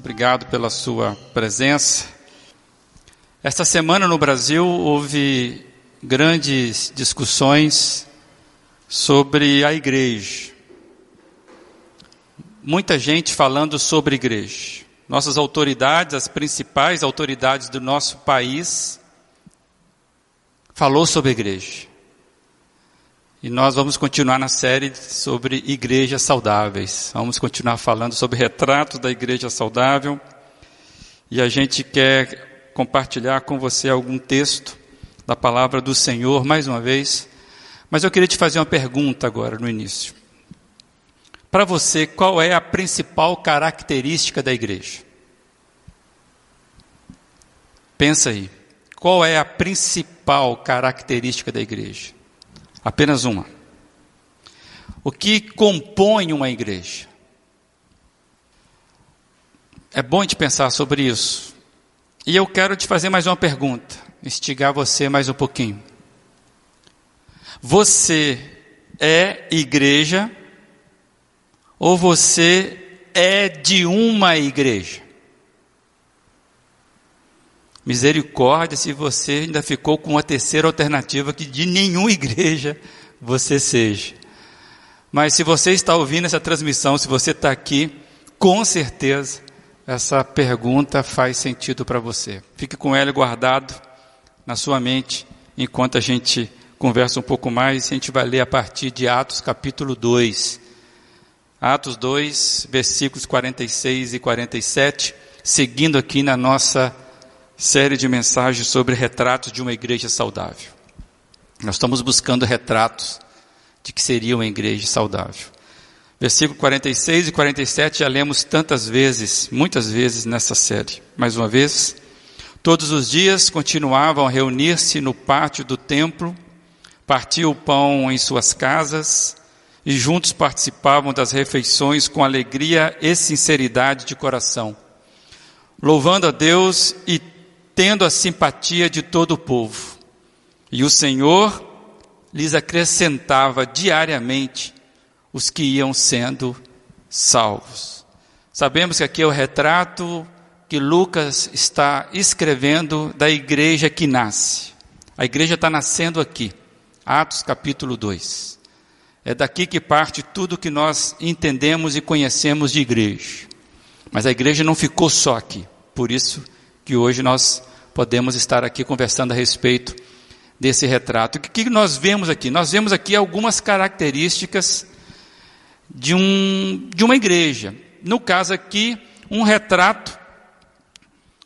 Obrigado pela sua presença. Esta semana no Brasil houve grandes discussões sobre a igreja. Muita gente falando sobre igreja. Nossas autoridades, as principais autoridades do nosso país, falou sobre igreja. E nós vamos continuar na série sobre igrejas saudáveis. Vamos continuar falando sobre retratos da igreja saudável. E a gente quer compartilhar com você algum texto da palavra do Senhor mais uma vez. Mas eu queria te fazer uma pergunta agora no início. Para você, qual é a principal característica da igreja? Pensa aí. Qual é a principal característica da igreja? Apenas uma. O que compõe uma igreja? É bom de pensar sobre isso. E eu quero te fazer mais uma pergunta, instigar você mais um pouquinho. Você é igreja ou você é de uma igreja? Misericórdia se você ainda ficou com a terceira alternativa que de nenhuma igreja você seja. Mas se você está ouvindo essa transmissão, se você está aqui, com certeza essa pergunta faz sentido para você. Fique com ela guardado na sua mente enquanto a gente conversa um pouco mais. A gente vai ler a partir de Atos capítulo 2. Atos 2, versículos 46 e 47, seguindo aqui na nossa série de mensagens sobre retratos de uma igreja saudável. Nós estamos buscando retratos de que seria uma igreja saudável. Versículo 46 e 47 já lemos tantas vezes, muitas vezes nessa série. Mais uma vez, todos os dias continuavam a reunir-se no pátio do templo, partiam o pão em suas casas e juntos participavam das refeições com alegria e sinceridade de coração, louvando a Deus e tendo a simpatia de todo o povo. E o Senhor lhes acrescentava diariamente os que iam sendo salvos. Sabemos que aqui é o retrato que Lucas está escrevendo da igreja que nasce. A igreja está nascendo aqui, Atos capítulo 2. É daqui que parte tudo que nós entendemos e conhecemos de igreja. Mas a igreja não ficou só aqui. Por isso que hoje nós podemos estar aqui conversando a respeito desse retrato. O que nós vemos aqui? Nós vemos aqui algumas características de, um, de uma igreja. No caso aqui, um retrato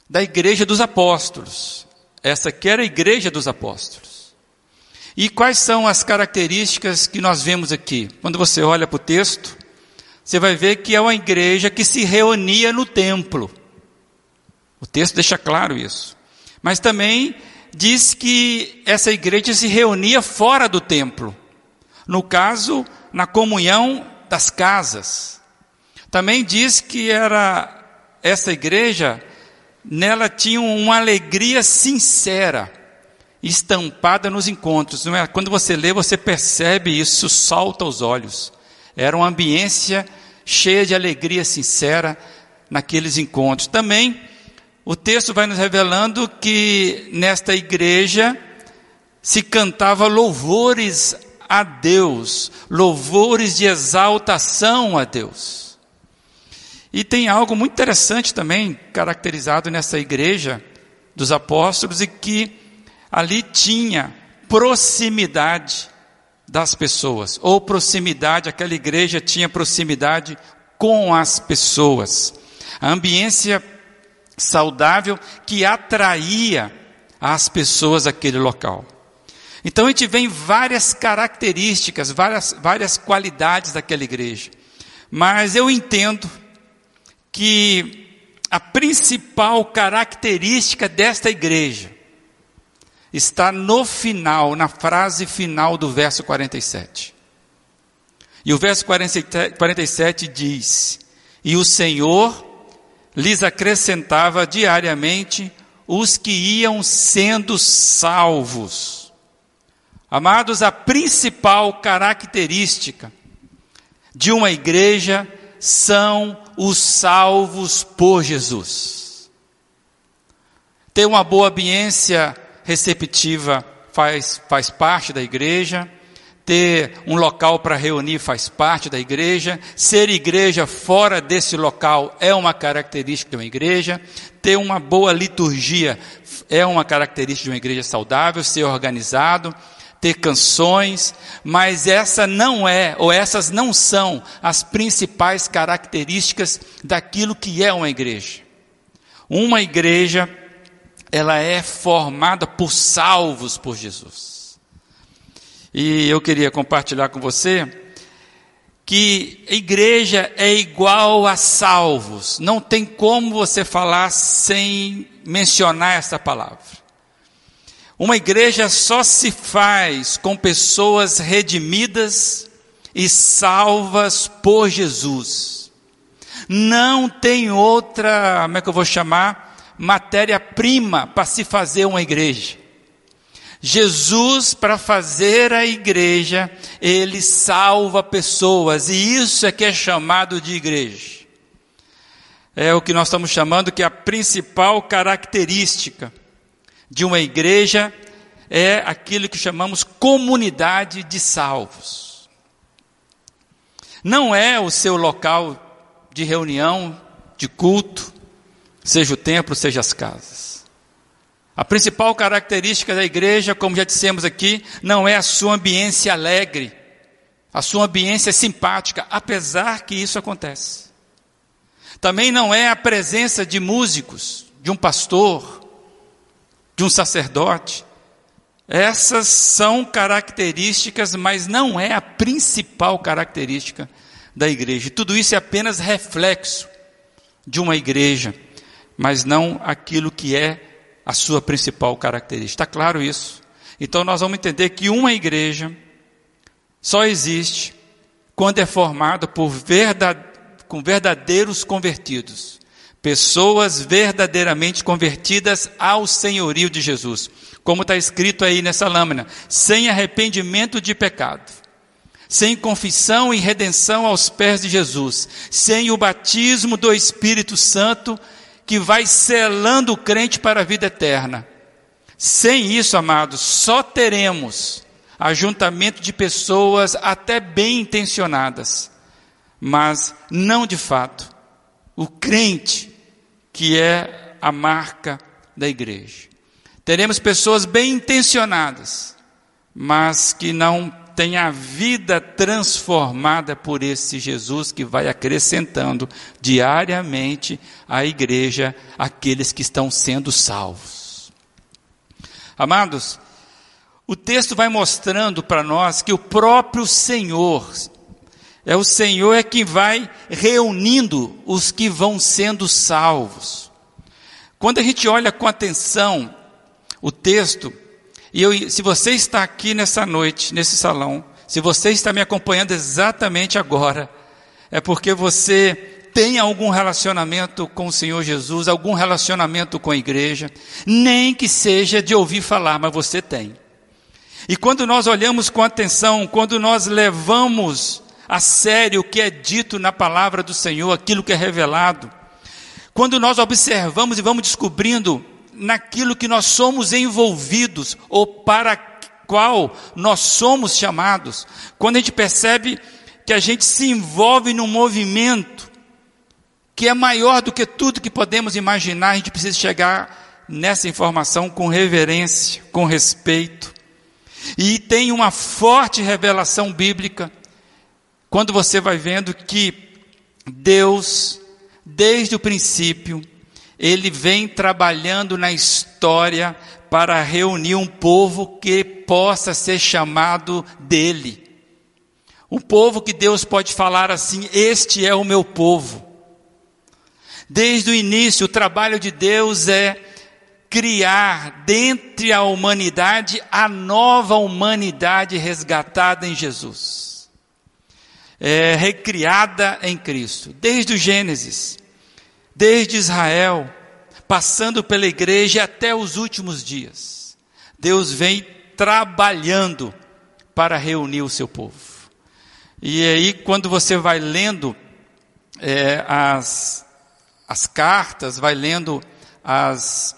da igreja dos apóstolos. Essa aqui era a igreja dos apóstolos. E quais são as características que nós vemos aqui? Quando você olha para o texto, você vai ver que é uma igreja que se reunia no templo. O texto deixa claro isso. Mas também diz que essa igreja se reunia fora do templo. No caso, na comunhão das casas. Também diz que era essa igreja, nela tinha uma alegria sincera, estampada nos encontros. É? Quando você lê, você percebe isso, salta aos olhos. Era uma ambiência cheia de alegria sincera naqueles encontros. Também o texto vai nos revelando que nesta igreja se cantava louvores a Deus, louvores de exaltação a Deus. E tem algo muito interessante também caracterizado nessa igreja dos apóstolos e que ali tinha proximidade das pessoas, ou proximidade, aquela igreja tinha proximidade com as pessoas. A ambiência saudável que atraía as pessoas àquele local. Então a gente vê várias características, várias, várias qualidades daquela igreja. Mas eu entendo que a principal característica desta igreja está no final, na frase final do verso 47. E o verso 47 diz: E o Senhor lhes acrescentava diariamente os que iam sendo salvos. Amados, a principal característica de uma igreja são os salvos por Jesus. Ter uma boa ambiência receptiva faz, faz parte da igreja, ter um local para reunir faz parte da igreja, ser igreja fora desse local é uma característica de uma igreja, ter uma boa liturgia é uma característica de uma igreja saudável, ser organizado, ter canções, mas essa não é, ou essas não são as principais características daquilo que é uma igreja. Uma igreja, ela é formada por salvos por Jesus. E eu queria compartilhar com você que igreja é igual a salvos. Não tem como você falar sem mencionar essa palavra. Uma igreja só se faz com pessoas redimidas e salvas por Jesus. Não tem outra, como é que eu vou chamar? Matéria-prima para se fazer uma igreja. Jesus, para fazer a igreja, ele salva pessoas, e isso é que é chamado de igreja. É o que nós estamos chamando que é a principal característica de uma igreja é aquilo que chamamos comunidade de salvos. Não é o seu local de reunião, de culto, seja o templo, seja as casas. A principal característica da igreja, como já dissemos aqui, não é a sua ambiência alegre, a sua ambiência simpática, apesar que isso acontece. Também não é a presença de músicos, de um pastor, de um sacerdote. Essas são características, mas não é a principal característica da igreja. Tudo isso é apenas reflexo de uma igreja, mas não aquilo que é a sua principal característica. Está claro isso? Então nós vamos entender que uma igreja só existe quando é formada por verdade, com verdadeiros convertidos. Pessoas verdadeiramente convertidas ao senhorio de Jesus. Como está escrito aí nessa lâmina: sem arrependimento de pecado, sem confissão e redenção aos pés de Jesus, sem o batismo do Espírito Santo que vai selando o crente para a vida eterna. Sem isso, amados, só teremos ajuntamento de pessoas até bem intencionadas, mas não de fato. O crente que é a marca da igreja. Teremos pessoas bem intencionadas, mas que não têm a vida transformada por esse Jesus que vai acrescentando diariamente à igreja aqueles que estão sendo salvos. Amados, o texto vai mostrando para nós que o próprio Senhor é o Senhor é quem vai reunindo os que vão sendo salvos. Quando a gente olha com atenção o texto, e eu, se você está aqui nessa noite, nesse salão, se você está me acompanhando exatamente agora, é porque você tem algum relacionamento com o Senhor Jesus, algum relacionamento com a igreja, nem que seja de ouvir falar, mas você tem. E quando nós olhamos com atenção, quando nós levamos a sério o que é dito na palavra do Senhor, aquilo que é revelado. Quando nós observamos e vamos descobrindo naquilo que nós somos envolvidos ou para qual nós somos chamados, quando a gente percebe que a gente se envolve num movimento que é maior do que tudo que podemos imaginar, a gente precisa chegar nessa informação com reverência, com respeito. E tem uma forte revelação bíblica quando você vai vendo que Deus, desde o princípio, ele vem trabalhando na história para reunir um povo que possa ser chamado dele. Um povo que Deus pode falar assim: Este é o meu povo. Desde o início, o trabalho de Deus é criar dentre a humanidade a nova humanidade resgatada em Jesus é, recriada em Cristo, desde o Gênesis, desde Israel, passando pela igreja até os últimos dias. Deus vem trabalhando para reunir o seu povo. E aí, quando você vai lendo é, as, as cartas, vai lendo as,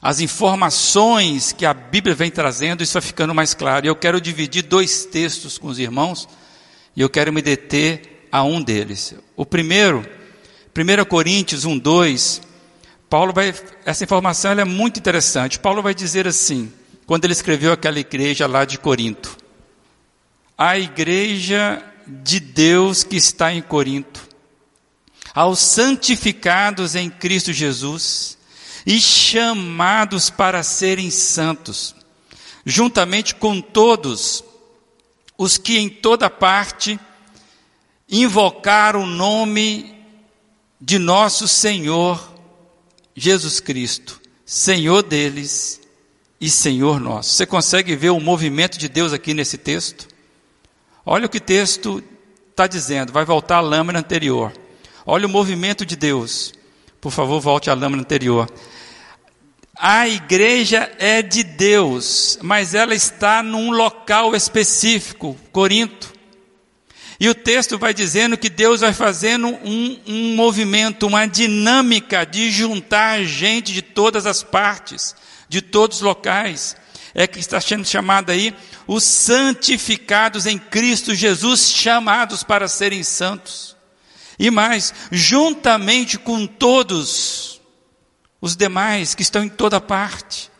as informações que a Bíblia vem trazendo, isso vai ficando mais claro. E eu quero dividir dois textos com os irmãos, e eu quero me deter a um deles. O primeiro, 1 Coríntios 1, 2, Paulo vai, essa informação é muito interessante. Paulo vai dizer assim, quando ele escreveu aquela igreja lá de Corinto: A igreja de Deus que está em Corinto, aos santificados em Cristo Jesus e chamados para serem santos, juntamente com todos os que em toda parte invocaram o nome de nosso Senhor Jesus Cristo, Senhor deles e Senhor nosso. Você consegue ver o movimento de Deus aqui nesse texto? Olha o que o texto está dizendo, vai voltar à lâmina anterior. Olha o movimento de Deus. Por favor, volte à lâmina anterior. A igreja é de Deus, mas ela está num local específico, Corinto. E o texto vai dizendo que Deus vai fazendo um, um movimento, uma dinâmica de juntar gente de todas as partes de todos os locais. É que está sendo chamado aí os santificados em Cristo Jesus, chamados para serem santos. E mais, juntamente com todos os demais que estão em toda parte.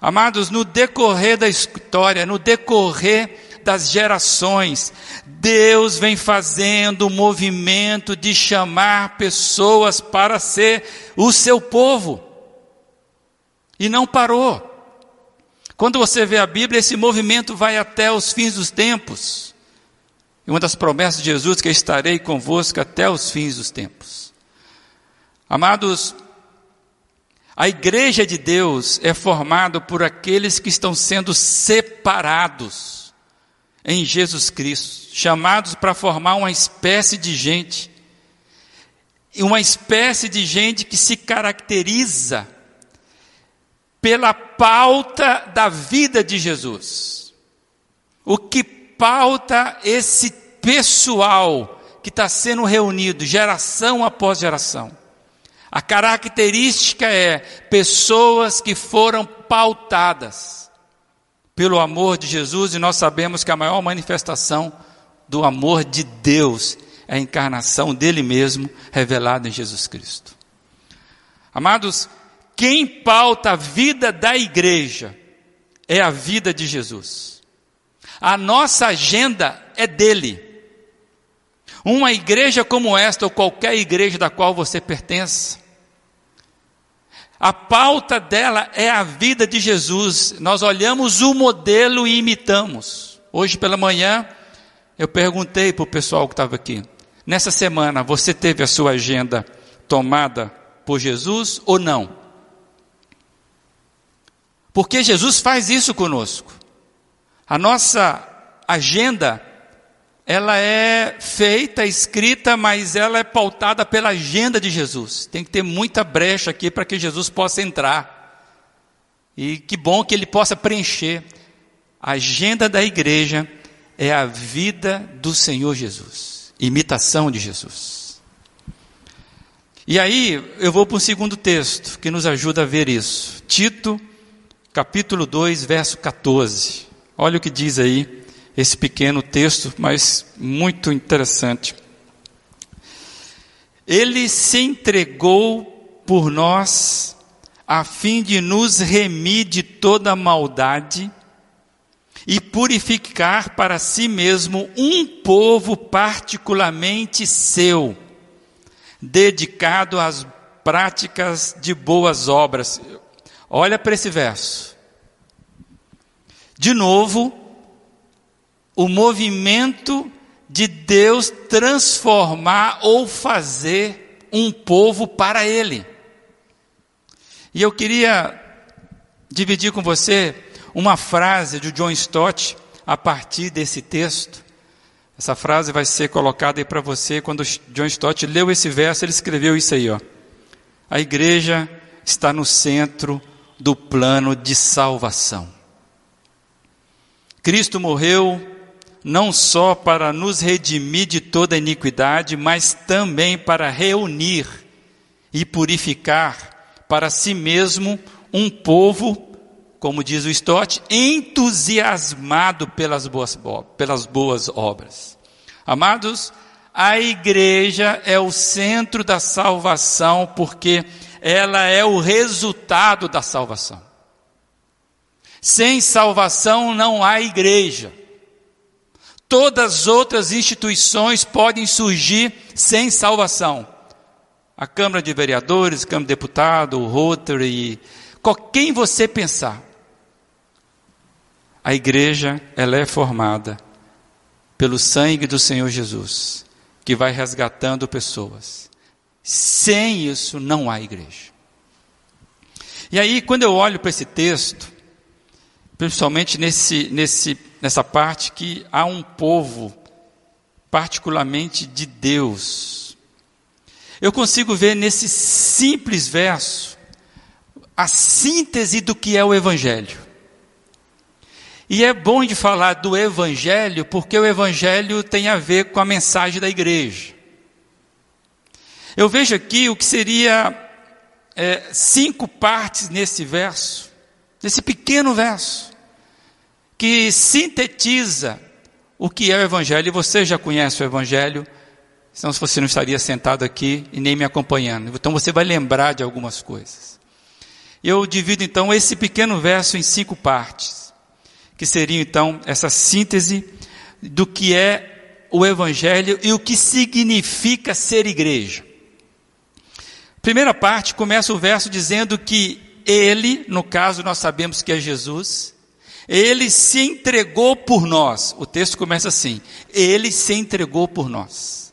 Amados, no decorrer da história, no decorrer das gerações, Deus vem fazendo o movimento de chamar pessoas para ser o seu povo. E não parou. Quando você vê a Bíblia, esse movimento vai até os fins dos tempos. E uma das promessas de Jesus é que estarei convosco até os fins dos tempos. Amados, a igreja de Deus é formada por aqueles que estão sendo separados em Jesus Cristo, chamados para formar uma espécie de gente, uma espécie de gente que se caracteriza pela pauta da vida de Jesus. O que pauta esse pessoal que está sendo reunido, geração após geração. A característica é pessoas que foram pautadas pelo amor de Jesus, e nós sabemos que a maior manifestação do amor de Deus é a encarnação dele mesmo revelada em Jesus Cristo. Amados, quem pauta a vida da igreja é a vida de Jesus. A nossa agenda é dele. Uma igreja como esta, ou qualquer igreja da qual você pertence, a pauta dela é a vida de Jesus. Nós olhamos o modelo e imitamos. Hoje pela manhã, eu perguntei para o pessoal que estava aqui: nessa semana, você teve a sua agenda tomada por Jesus ou não? Porque Jesus faz isso conosco. A nossa agenda, ela é feita, escrita, mas ela é pautada pela agenda de Jesus. Tem que ter muita brecha aqui para que Jesus possa entrar. E que bom que ele possa preencher. A agenda da igreja é a vida do Senhor Jesus, imitação de Jesus. E aí eu vou para o segundo texto que nos ajuda a ver isso. Tito capítulo 2, verso 14. Olha o que diz aí esse pequeno texto, mas muito interessante. Ele se entregou por nós a fim de nos remir de toda maldade e purificar para si mesmo um povo particularmente seu, dedicado às práticas de boas obras. Olha para esse verso. De novo, o movimento de Deus transformar ou fazer um povo para Ele. E eu queria dividir com você uma frase de John Stott a partir desse texto. Essa frase vai ser colocada aí para você. Quando John Stott leu esse verso, ele escreveu isso aí, ó. A igreja está no centro do plano de salvação. Cristo morreu não só para nos redimir de toda iniquidade, mas também para reunir e purificar para si mesmo um povo, como diz o Stott, entusiasmado pelas boas, pelas boas obras. Amados, a igreja é o centro da salvação, porque ela é o resultado da salvação. Sem salvação não há igreja. Todas as outras instituições podem surgir sem salvação. A Câmara de Vereadores, Câmara de Deputado, o Rotary, quem você pensar. A igreja, ela é formada pelo sangue do Senhor Jesus, que vai resgatando pessoas. Sem isso não há igreja. E aí, quando eu olho para esse texto, principalmente nesse, nesse, nessa parte que há um povo, particularmente de Deus, eu consigo ver nesse simples verso a síntese do que é o Evangelho. E é bom de falar do Evangelho, porque o Evangelho tem a ver com a mensagem da igreja. Eu vejo aqui o que seria é, cinco partes nesse verso, nesse pequeno verso, que sintetiza o que é o Evangelho. E você já conhece o Evangelho, senão você não estaria sentado aqui e nem me acompanhando. Então você vai lembrar de algumas coisas. Eu divido então esse pequeno verso em cinco partes, que seria então essa síntese do que é o Evangelho e o que significa ser igreja. Primeira parte começa o verso dizendo que ele, no caso nós sabemos que é Jesus, ele se entregou por nós. O texto começa assim: ele se entregou por nós.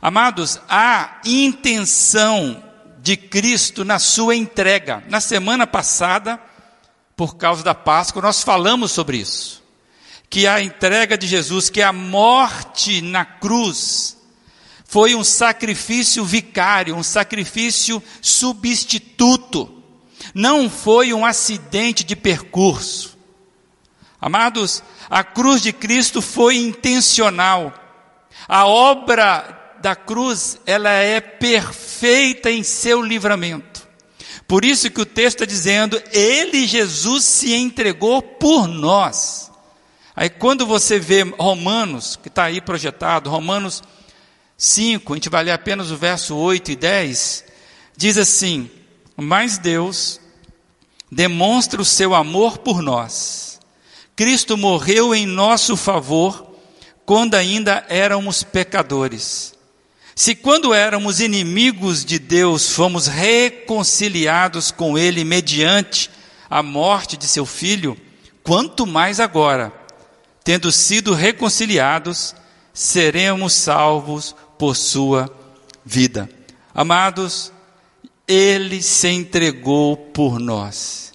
Amados, a intenção de Cristo na sua entrega. Na semana passada, por causa da Páscoa, nós falamos sobre isso. Que a entrega de Jesus, que a morte na cruz, foi um sacrifício vicário, um sacrifício substituto. Não foi um acidente de percurso. Amados, a cruz de Cristo foi intencional. A obra da cruz, ela é perfeita em seu livramento. Por isso que o texto está dizendo, Ele, Jesus, se entregou por nós. Aí quando você vê Romanos, que está aí projetado, Romanos 5, a gente vai ler apenas o verso 8 e 10, diz assim: Mas Deus demonstra o seu amor por nós. Cristo morreu em nosso favor quando ainda éramos pecadores. Se quando éramos inimigos de Deus fomos reconciliados com Ele mediante a morte de seu filho, quanto mais agora, tendo sido reconciliados, seremos salvos por sua vida. Amados, ele se entregou por nós.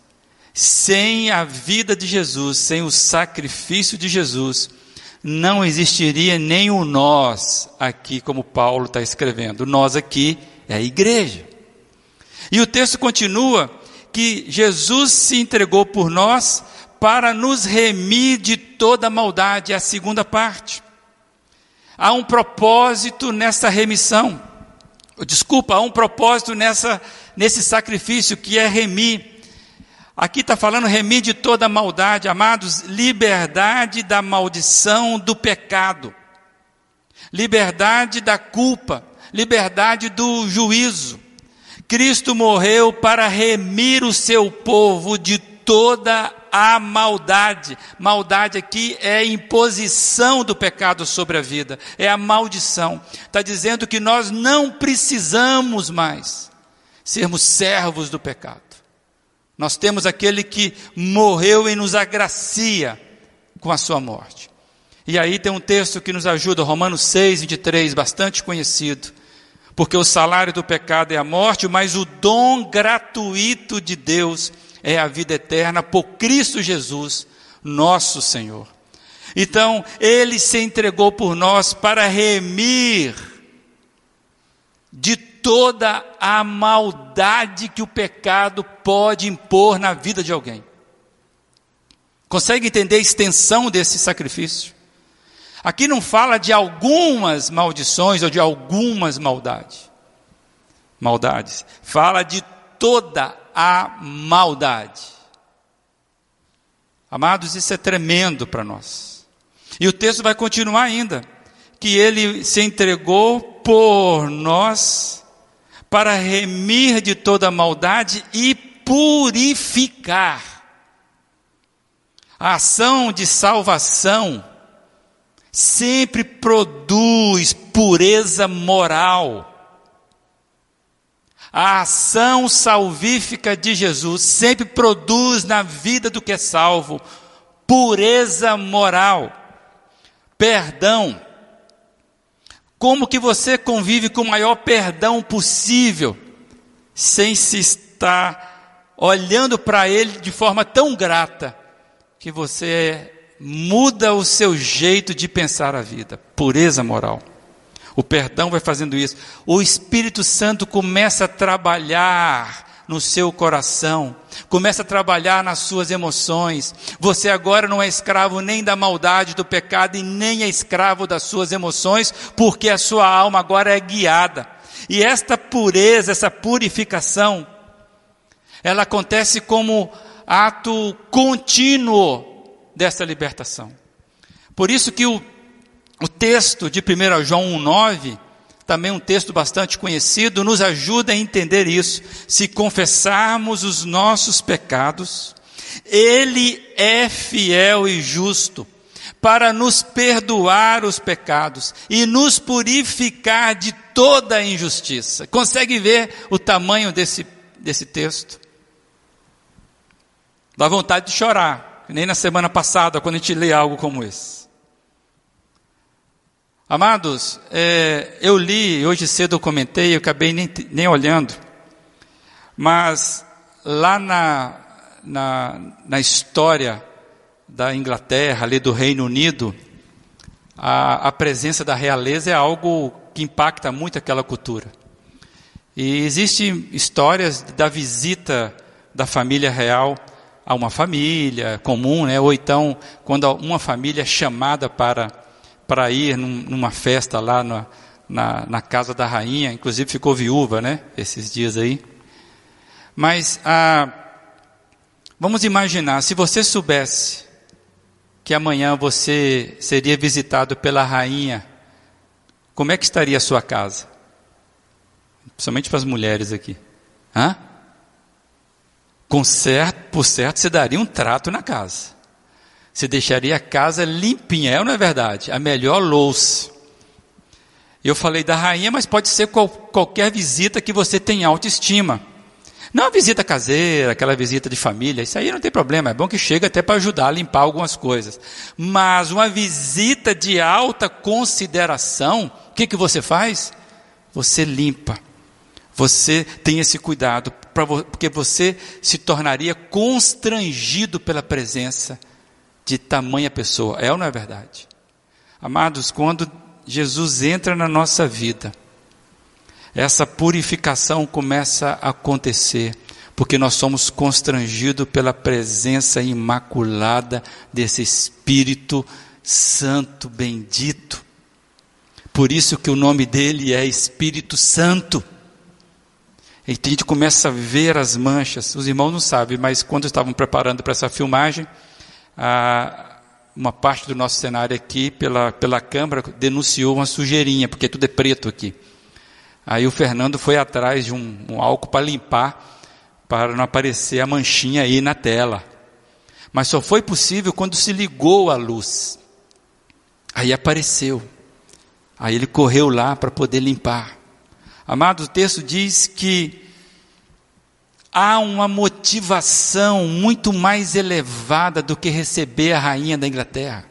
Sem a vida de Jesus, sem o sacrifício de Jesus, não existiria nem o nós aqui, como Paulo está escrevendo. Nós aqui é a igreja. E o texto continua que Jesus se entregou por nós para nos remir de toda maldade, é a segunda parte. Há um propósito nessa remissão. Desculpa, há um propósito nessa, nesse sacrifício que é remir. Aqui está falando remir de toda maldade, amados, liberdade da maldição do pecado, liberdade da culpa, liberdade do juízo. Cristo morreu para remir o seu povo de toda a maldade. Maldade aqui é imposição do pecado sobre a vida, é a maldição. Está dizendo que nós não precisamos mais sermos servos do pecado. Nós temos aquele que morreu e nos agracia com a sua morte. E aí tem um texto que nos ajuda, Romanos 6, 23, bastante conhecido. Porque o salário do pecado é a morte, mas o dom gratuito de Deus é a vida eterna por Cristo Jesus, nosso Senhor. Então, ele se entregou por nós para remir de toda a maldade que o pecado pode impor na vida de alguém. Consegue entender a extensão desse sacrifício? Aqui não fala de algumas maldições ou de algumas maldades. Maldades. Fala de toda a maldade. Amados, isso é tremendo para nós. E o texto vai continuar ainda, que ele se entregou por nós para remir de toda maldade e purificar. A ação de salvação sempre produz pureza moral. A ação salvífica de Jesus sempre produz na vida do que é salvo pureza moral, perdão. Como que você convive com o maior perdão possível, sem se estar olhando para Ele de forma tão grata, que você muda o seu jeito de pensar a vida. Pureza moral. O perdão vai fazendo isso. O Espírito Santo começa a trabalhar no seu coração, começa a trabalhar nas suas emoções. Você agora não é escravo nem da maldade, do pecado e nem é escravo das suas emoções, porque a sua alma agora é guiada. E esta pureza, essa purificação, ela acontece como ato contínuo dessa libertação. Por isso que o, o texto de 1 João 1,9, também um texto bastante conhecido, nos ajuda a entender isso. Se confessarmos os nossos pecados, Ele é fiel e justo para nos perdoar os pecados e nos purificar de toda a injustiça. Consegue ver o tamanho desse, desse texto? Dá vontade de chorar nem na semana passada, quando a gente lê algo como esse. Amados, é, eu li, hoje cedo eu comentei, eu acabei nem, nem olhando, mas lá na, na, na história da Inglaterra, ali do Reino Unido, a, a presença da realeza é algo que impacta muito aquela cultura. E existem histórias da visita da família real a uma família comum, né? ou então quando uma família é chamada para, para ir num, numa festa lá na, na, na, casa da rainha, inclusive ficou viúva né? esses dias aí. Mas ah, vamos imaginar, se você soubesse que amanhã você seria visitado pela rainha, como é que estaria a sua casa? Principalmente para as mulheres aqui. Hã? Com certo, por certo, você daria um trato na casa. Você deixaria a casa limpinha, é ou não é verdade? A melhor louça. Eu falei da rainha, mas pode ser qual, qualquer visita que você tenha autoestima. Não a visita caseira, aquela visita de família, isso aí não tem problema, é bom que chega até para ajudar a limpar algumas coisas. Mas uma visita de alta consideração, o que, que você faz? Você limpa. Você tem esse cuidado, porque você se tornaria constrangido pela presença de tamanha pessoa. É ou não é verdade? Amados, quando Jesus entra na nossa vida, essa purificação começa a acontecer, porque nós somos constrangidos pela presença imaculada desse Espírito Santo bendito. Por isso que o nome dele é Espírito Santo. E a gente começa a ver as manchas. Os irmãos não sabem, mas quando estavam preparando para essa filmagem, uma parte do nosso cenário aqui, pela, pela câmera, denunciou uma sujeirinha, porque tudo é preto aqui. Aí o Fernando foi atrás de um, um álcool para limpar, para não aparecer a manchinha aí na tela. Mas só foi possível quando se ligou a luz. Aí apareceu. Aí ele correu lá para poder limpar. Amado, o texto diz que há uma motivação muito mais elevada do que receber a rainha da Inglaterra.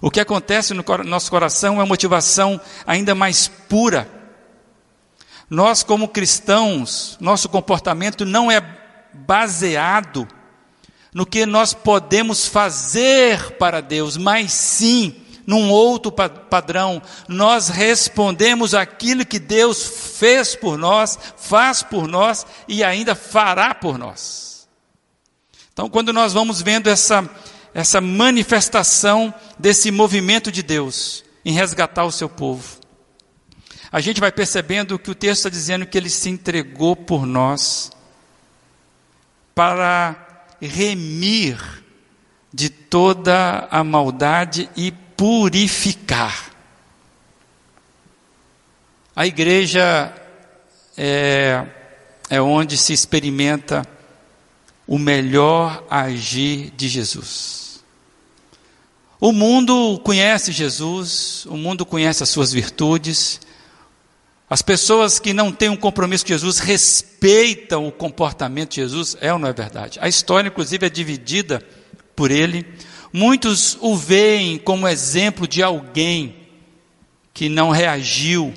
O que acontece no nosso coração é uma motivação ainda mais pura. Nós, como cristãos, nosso comportamento não é baseado no que nós podemos fazer para Deus, mas sim num outro padrão. Nós respondemos aquilo que Deus fez por nós, faz por nós e ainda fará por nós. Então, quando nós vamos vendo essa, essa manifestação desse movimento de Deus em resgatar o seu povo. A gente vai percebendo que o texto está dizendo que ele se entregou por nós para remir de toda a maldade e purificar. A igreja é, é onde se experimenta o melhor agir de Jesus. O mundo conhece Jesus, o mundo conhece as suas virtudes. As pessoas que não têm um compromisso com Jesus respeitam o comportamento de Jesus, é ou não é verdade? A história, inclusive, é dividida por ele. Muitos o veem como exemplo de alguém que não reagiu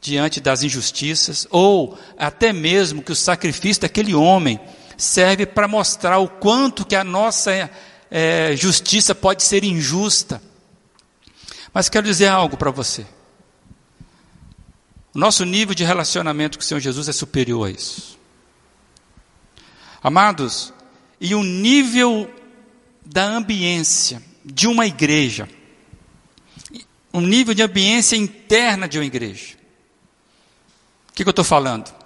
diante das injustiças, ou até mesmo que o sacrifício daquele homem serve para mostrar o quanto que a nossa é, justiça pode ser injusta. Mas quero dizer algo para você. O nosso nível de relacionamento com o Senhor Jesus é superior a isso. Amados, e o nível da ambiência de uma igreja, o nível de ambiência interna de uma igreja. O que, que eu estou falando?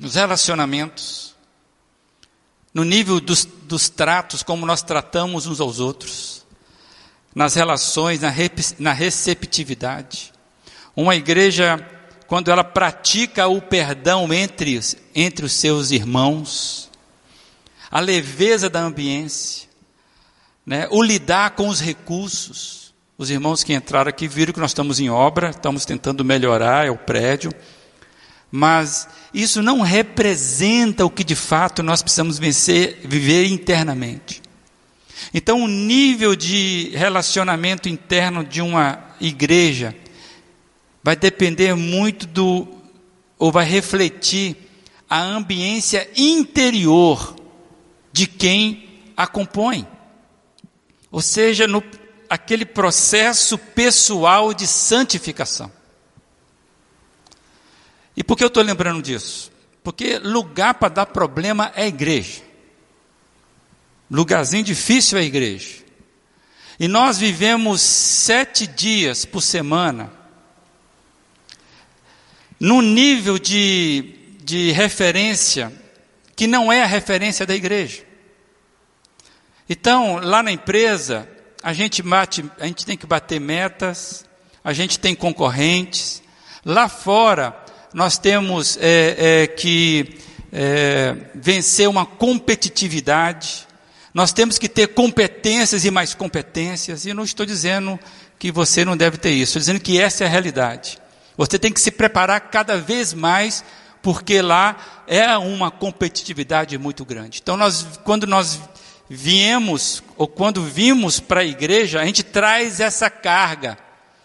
nos relacionamentos, no nível dos, dos tratos, como nós tratamos uns aos outros, nas relações, na, na receptividade. Uma igreja, quando ela pratica o perdão entre, entre os seus irmãos, a leveza da ambiência, né, o lidar com os recursos. Os irmãos que entraram aqui viram que nós estamos em obra, estamos tentando melhorar é o prédio, mas isso não representa o que de fato nós precisamos vencer, viver internamente. Então, o nível de relacionamento interno de uma igreja vai depender muito do, ou vai refletir a ambiência interior de quem a compõe. Ou seja, no, aquele processo pessoal de santificação. E por que eu estou lembrando disso? Porque lugar para dar problema é a igreja. Lugarzinho difícil é a igreja. E nós vivemos sete dias por semana, num nível de, de referência que não é a referência da igreja. Então, lá na empresa, a gente, bate, a gente tem que bater metas, a gente tem concorrentes. Lá fora, nós temos é, é, que é, vencer uma competitividade, nós temos que ter competências e mais competências, e não estou dizendo que você não deve ter isso, estou dizendo que essa é a realidade. Você tem que se preparar cada vez mais, porque lá é uma competitividade muito grande. Então, nós, quando nós viemos, ou quando vimos para a igreja, a gente traz essa carga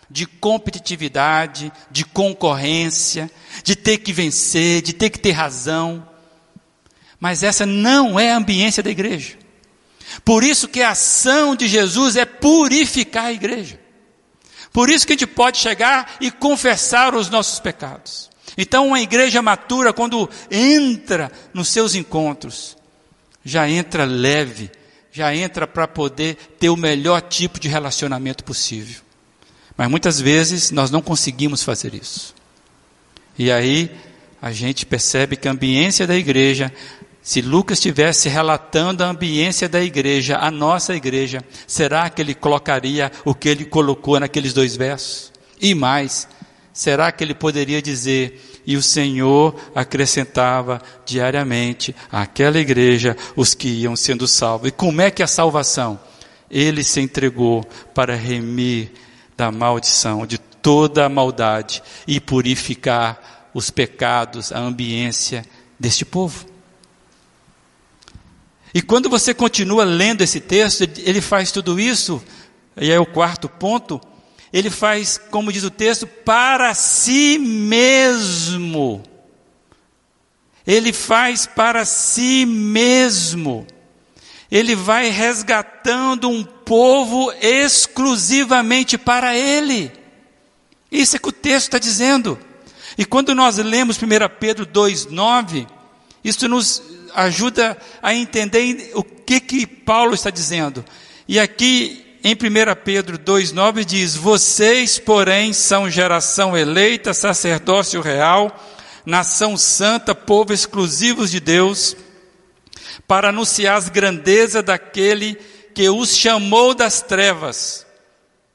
de competitividade, de concorrência, de ter que vencer, de ter que ter razão. Mas essa não é a ambiência da igreja. Por isso que a ação de Jesus é purificar a igreja. Por isso que a gente pode chegar e confessar os nossos pecados. Então, uma igreja matura, quando entra nos seus encontros, já entra leve, já entra para poder ter o melhor tipo de relacionamento possível. Mas muitas vezes nós não conseguimos fazer isso. E aí a gente percebe que a ambiência da igreja, se Lucas estivesse relatando a ambiência da igreja, a nossa igreja, será que ele colocaria o que ele colocou naqueles dois versos? E mais, será que ele poderia dizer: E o Senhor acrescentava diariamente àquela igreja os que iam sendo salvos? E como é que a salvação? Ele se entregou para remir da maldição, de toda a maldade e purificar os pecados, a ambiência deste povo. E quando você continua lendo esse texto, ele faz tudo isso, e é o quarto ponto, ele faz, como diz o texto, para si mesmo. Ele faz para si mesmo ele vai resgatando um povo exclusivamente para ele. Isso é que o texto está dizendo. E quando nós lemos 1 Pedro 2,9, isso nos ajuda a entender que, que Paulo está dizendo? E aqui em 1 Pedro 2,9 diz: Vocês, porém, são geração eleita, sacerdócio real, nação santa, povo exclusivos de Deus, para anunciar as grandezas daquele que os chamou das trevas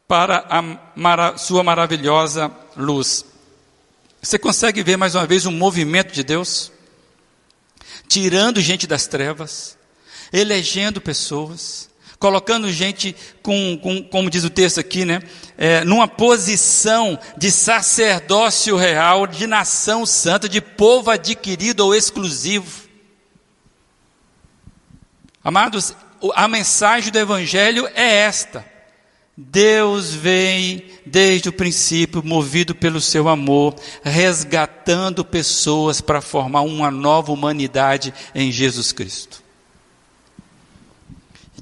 para a sua maravilhosa luz. Você consegue ver mais uma vez um movimento de Deus? Tirando gente das trevas, elegendo pessoas, colocando gente com, com como diz o texto aqui, né? É, numa posição de sacerdócio real, de nação santa, de povo adquirido ou exclusivo. Amados, a mensagem do Evangelho é esta. Deus vem desde o princípio, movido pelo seu amor, resgatando pessoas para formar uma nova humanidade em Jesus Cristo.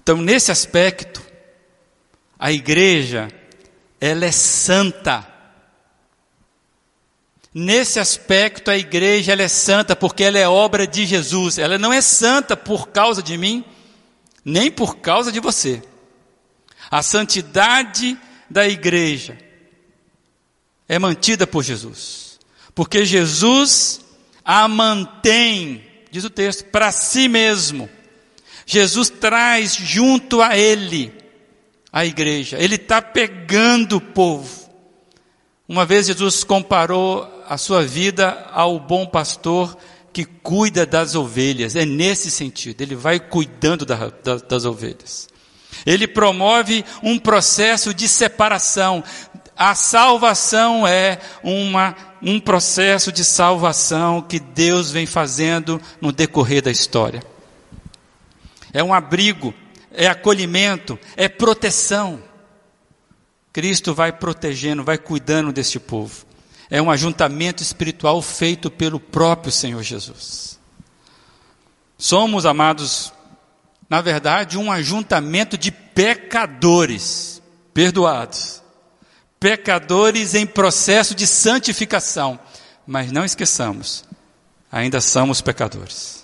Então, nesse aspecto, a igreja, ela é santa. Nesse aspecto, a igreja ela é santa porque ela é obra de Jesus. Ela não é santa por causa de mim, nem por causa de você. A santidade da igreja é mantida por Jesus, porque Jesus a mantém, diz o texto, para si mesmo. Jesus traz junto a ele a igreja, ele está pegando o povo. Uma vez Jesus comparou a sua vida ao bom pastor que cuida das ovelhas, é nesse sentido, ele vai cuidando da, da, das ovelhas. Ele promove um processo de separação. A salvação é uma, um processo de salvação que Deus vem fazendo no decorrer da história. É um abrigo, é acolhimento, é proteção. Cristo vai protegendo, vai cuidando deste povo. É um ajuntamento espiritual feito pelo próprio Senhor Jesus. Somos, amados, na verdade, um ajuntamento de pecadores perdoados, pecadores em processo de santificação. Mas não esqueçamos, ainda somos pecadores.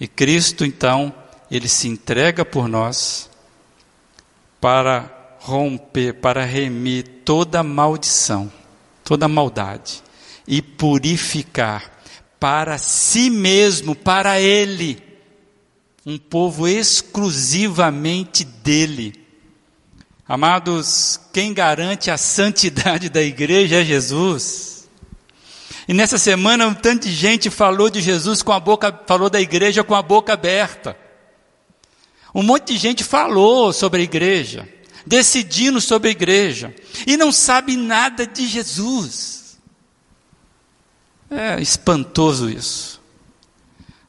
E Cristo, então, ele se entrega por nós para romper, para remir toda maldição, toda maldade e purificar para si mesmo, para Ele um povo exclusivamente dele. Amados, quem garante a santidade da igreja é Jesus. E nessa semana um tanto de gente falou de Jesus com a boca, falou da igreja com a boca aberta. Um monte de gente falou sobre a igreja, decidindo sobre a igreja, e não sabe nada de Jesus. É espantoso isso.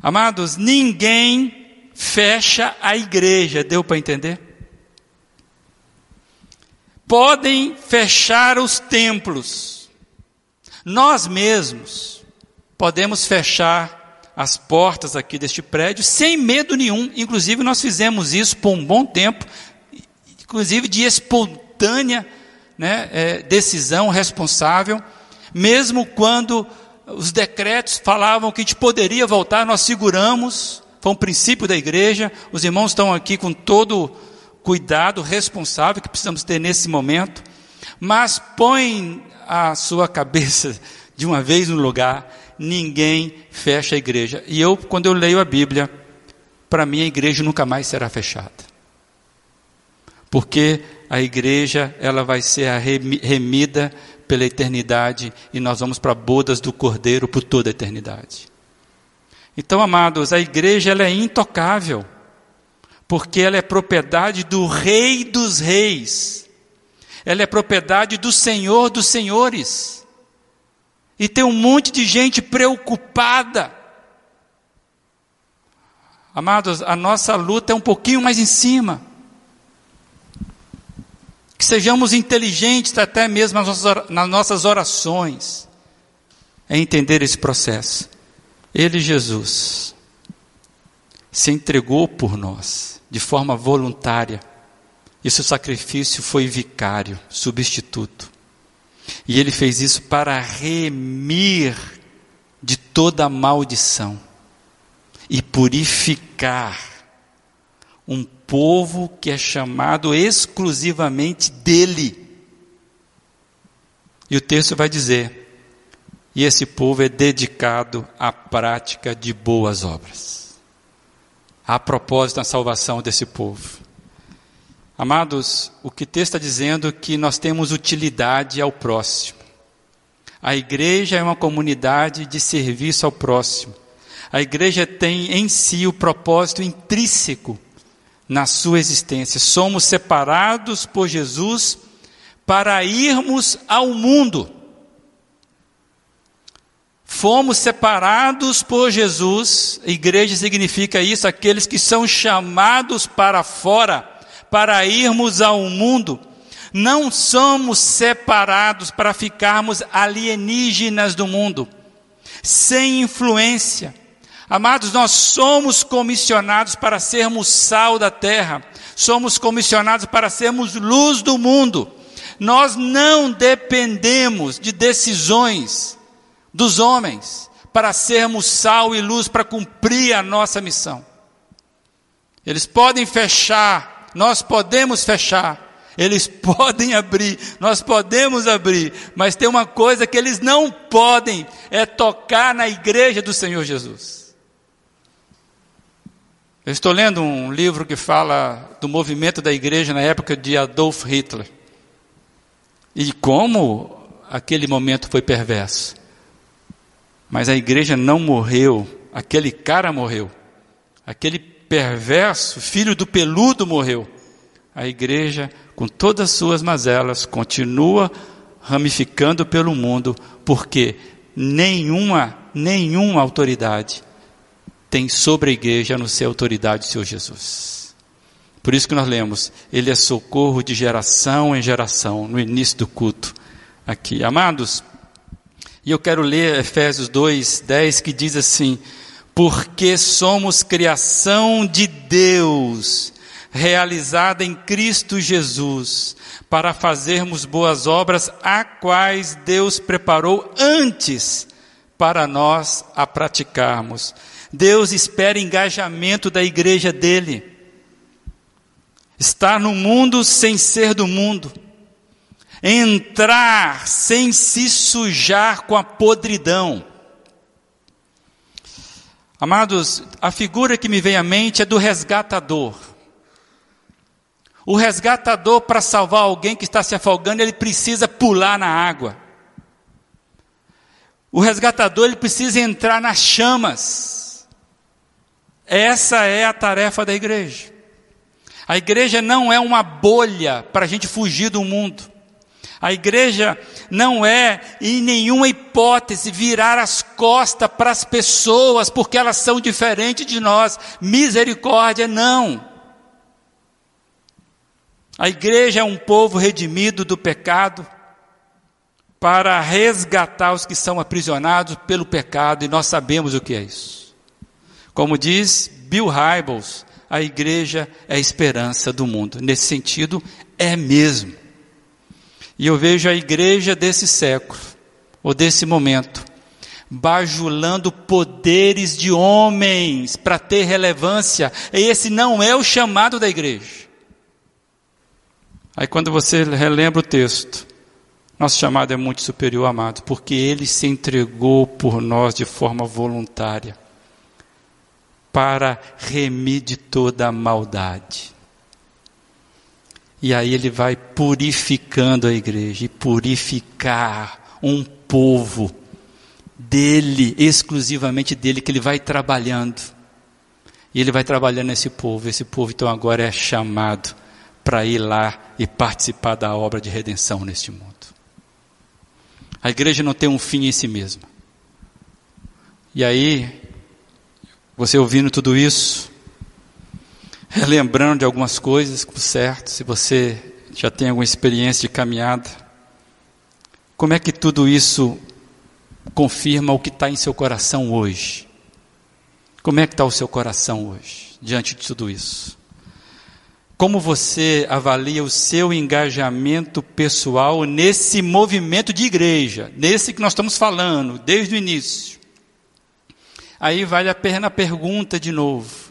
Amados, ninguém fecha a igreja, deu para entender? Podem fechar os templos, nós mesmos podemos fechar as portas aqui deste prédio sem medo nenhum, inclusive nós fizemos isso por um bom tempo, inclusive de espontânea né, é, decisão responsável, mesmo quando os decretos falavam que a gente poderia voltar, nós seguramos foi um princípio da igreja. Os irmãos estão aqui com todo cuidado responsável que precisamos ter nesse momento. Mas põe a sua cabeça de uma vez no lugar. Ninguém fecha a igreja. E eu, quando eu leio a Bíblia, para mim a igreja nunca mais será fechada. Porque a igreja, ela vai ser remida pela eternidade e nós vamos para bodas do Cordeiro por toda a eternidade. Então, amados, a igreja ela é intocável, porque ela é propriedade do Rei dos Reis, ela é propriedade do Senhor dos Senhores. E tem um monte de gente preocupada. Amados, a nossa luta é um pouquinho mais em cima. Que sejamos inteligentes até mesmo nas nossas orações, é entender esse processo. Ele, Jesus, se entregou por nós de forma voluntária. E seu sacrifício foi vicário, substituto. E ele fez isso para remir de toda maldição e purificar um povo que é chamado exclusivamente dele. E o texto vai dizer: e esse povo é dedicado à prática de boas obras. Há propósito na salvação desse povo. Amados, o que texto está dizendo é que nós temos utilidade ao próximo. A igreja é uma comunidade de serviço ao próximo. A igreja tem em si o propósito intrínseco na sua existência. Somos separados por Jesus para irmos ao mundo. Fomos separados por Jesus, igreja significa isso, aqueles que são chamados para fora, para irmos ao mundo. Não somos separados para ficarmos alienígenas do mundo, sem influência. Amados, nós somos comissionados para sermos sal da terra, somos comissionados para sermos luz do mundo. Nós não dependemos de decisões dos homens para sermos sal e luz para cumprir a nossa missão. Eles podem fechar, nós podemos fechar, eles podem abrir, nós podemos abrir, mas tem uma coisa que eles não podem, é tocar na igreja do Senhor Jesus. Eu estou lendo um livro que fala do movimento da igreja na época de Adolf Hitler. E como aquele momento foi perverso. Mas a igreja não morreu, aquele cara morreu. Aquele perverso, filho do peludo morreu. A igreja, com todas as suas mazelas, continua ramificando pelo mundo, porque nenhuma, nenhuma autoridade tem sobre a igreja a não ser autoridade do Senhor Jesus. Por isso que nós lemos, Ele é socorro de geração em geração, no início do culto aqui. Amados, e eu quero ler Efésios 2, 10, que diz assim: Porque somos criação de Deus, realizada em Cristo Jesus, para fazermos boas obras, a quais Deus preparou antes para nós a praticarmos. Deus espera engajamento da igreja dele. Estar no mundo sem ser do mundo entrar sem se sujar com a podridão. Amados, a figura que me vem à mente é do resgatador. O resgatador, para salvar alguém que está se afogando, ele precisa pular na água. O resgatador, ele precisa entrar nas chamas. Essa é a tarefa da igreja. A igreja não é uma bolha para a gente fugir do mundo. A igreja não é, em nenhuma hipótese, virar as costas para as pessoas porque elas são diferentes de nós. Misericórdia, não. A igreja é um povo redimido do pecado para resgatar os que são aprisionados pelo pecado, e nós sabemos o que é isso. Como diz Bill Hybels, a igreja é a esperança do mundo. Nesse sentido, é mesmo. E eu vejo a igreja desse século, ou desse momento, bajulando poderes de homens para ter relevância. E esse não é o chamado da igreja. Aí quando você relembra o texto, nosso chamado é muito superior, amado, porque ele se entregou por nós de forma voluntária para remir de toda a maldade. E aí ele vai purificando a igreja e purificar um povo dele, exclusivamente dele, que ele vai trabalhando. E ele vai trabalhando nesse povo. Esse povo então agora é chamado para ir lá e participar da obra de redenção neste mundo. A igreja não tem um fim em si mesma. E aí, você ouvindo tudo isso, relembrando de algumas coisas, certo? Se você já tem alguma experiência de caminhada, como é que tudo isso confirma o que está em seu coração hoje? Como é que está o seu coração hoje, diante de tudo isso? Como você avalia o seu engajamento pessoal nesse movimento de igreja, nesse que nós estamos falando desde o início? Aí vale a pena a pergunta de novo.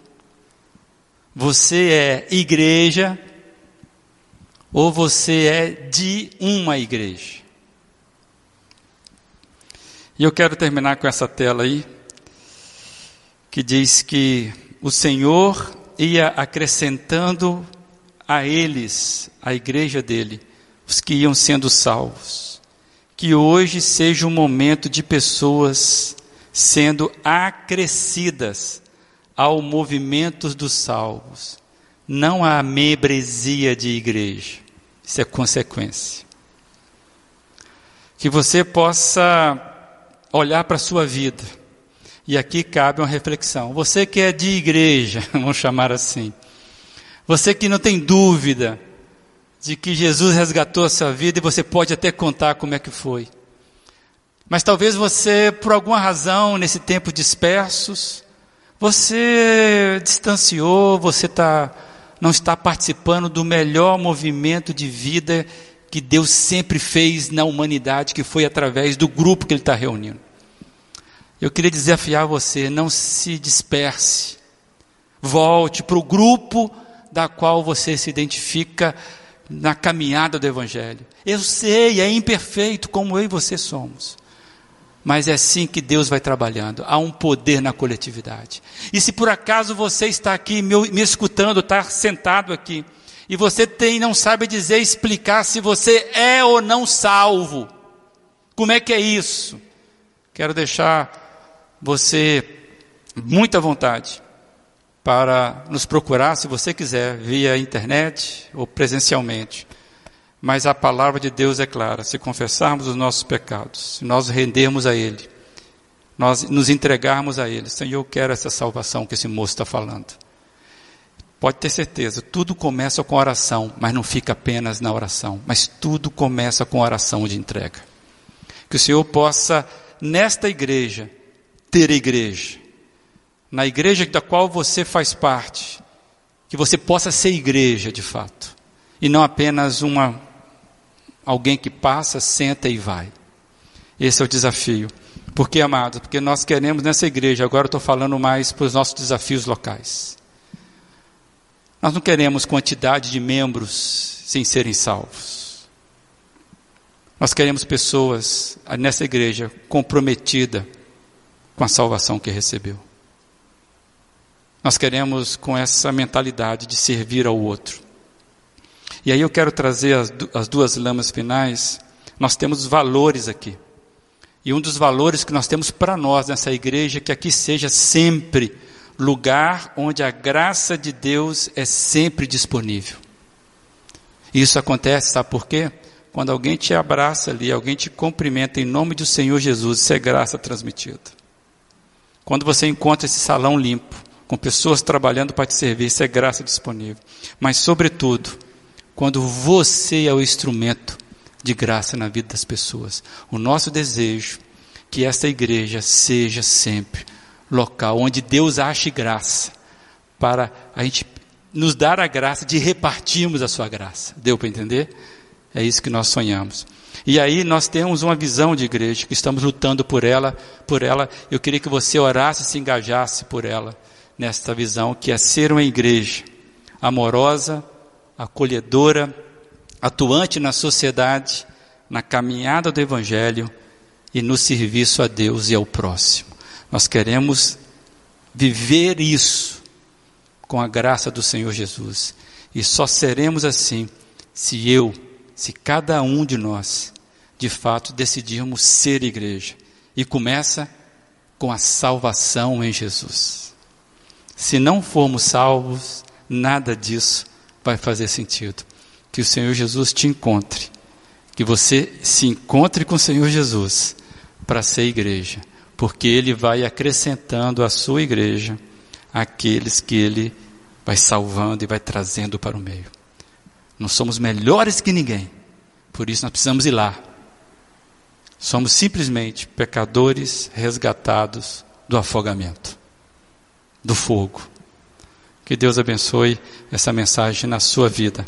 Você é igreja ou você é de uma igreja? E eu quero terminar com essa tela aí, que diz que o Senhor ia acrescentando a eles, a igreja dele, os que iam sendo salvos. Que hoje seja um momento de pessoas sendo acrescidas ao movimento dos salvos, não à membresia de igreja. Isso é consequência. Que você possa olhar para a sua vida. E aqui cabe uma reflexão. Você que é de igreja, vamos chamar assim. Você que não tem dúvida de que Jesus resgatou a sua vida e você pode até contar como é que foi. Mas talvez você, por alguma razão, nesse tempo dispersos, você distanciou, você tá, não está participando do melhor movimento de vida que Deus sempre fez na humanidade, que foi através do grupo que Ele está reunindo. Eu queria desafiar você, não se disperse. Volte para o grupo da qual você se identifica na caminhada do Evangelho. Eu sei, é imperfeito, como eu e você somos. Mas é assim que Deus vai trabalhando. Há um poder na coletividade. E se por acaso você está aqui me, me escutando, está sentado aqui, e você tem, não sabe dizer, explicar se você é ou não salvo. Como é que é isso? Quero deixar você muita vontade para nos procurar, se você quiser, via internet ou presencialmente. Mas a palavra de Deus é clara: se confessarmos os nossos pecados, se nós rendermos a Ele, nós nos entregarmos a Ele, Senhor, eu quero essa salvação que esse moço está falando. Pode ter certeza, tudo começa com oração, mas não fica apenas na oração, mas tudo começa com oração de entrega. Que o Senhor possa, nesta igreja, ter igreja, na igreja da qual você faz parte, que você possa ser igreja de fato, e não apenas uma alguém que passa, senta e vai. Esse é o desafio. Por que, amado? Porque nós queremos nessa igreja, agora eu estou falando mais para os nossos desafios locais. Nós não queremos quantidade de membros sem serem salvos. Nós queremos pessoas nessa igreja comprometida com a salvação que recebeu. Nós queremos com essa mentalidade de servir ao outro. E aí eu quero trazer as, as duas lamas finais. Nós temos valores aqui. E um dos valores que nós temos para nós nessa igreja é que aqui seja sempre lugar onde a graça de Deus é sempre disponível. Isso acontece, sabe por quê? Quando alguém te abraça ali, alguém te cumprimenta em nome do Senhor Jesus, isso é graça transmitida. Quando você encontra esse salão limpo, com pessoas trabalhando para te servir, isso é graça disponível. Mas, sobretudo, quando você é o instrumento de graça na vida das pessoas. O nosso desejo é que esta igreja seja sempre local onde Deus ache graça para a gente nos dar a graça de repartirmos a sua graça. Deu para entender? É isso que nós sonhamos. E aí nós temos uma visão de igreja que estamos lutando por ela, por ela. Eu queria que você orasse se engajasse por ela nesta visão que é ser uma igreja amorosa, acolhedora, atuante na sociedade, na caminhada do Evangelho e no serviço a Deus e ao próximo. Nós queremos viver isso com a graça do Senhor Jesus. E só seremos assim se eu, se cada um de nós, de fato decidirmos ser igreja. E começa com a salvação em Jesus. Se não formos salvos, nada disso vai fazer sentido. Que o Senhor Jesus te encontre. Que você se encontre com o Senhor Jesus para ser igreja. Porque Ele vai acrescentando à sua igreja aqueles que Ele vai salvando e vai trazendo para o meio. Não somos melhores que ninguém. Por isso nós precisamos ir lá. Somos simplesmente pecadores resgatados do afogamento do fogo. Que Deus abençoe essa mensagem na sua vida.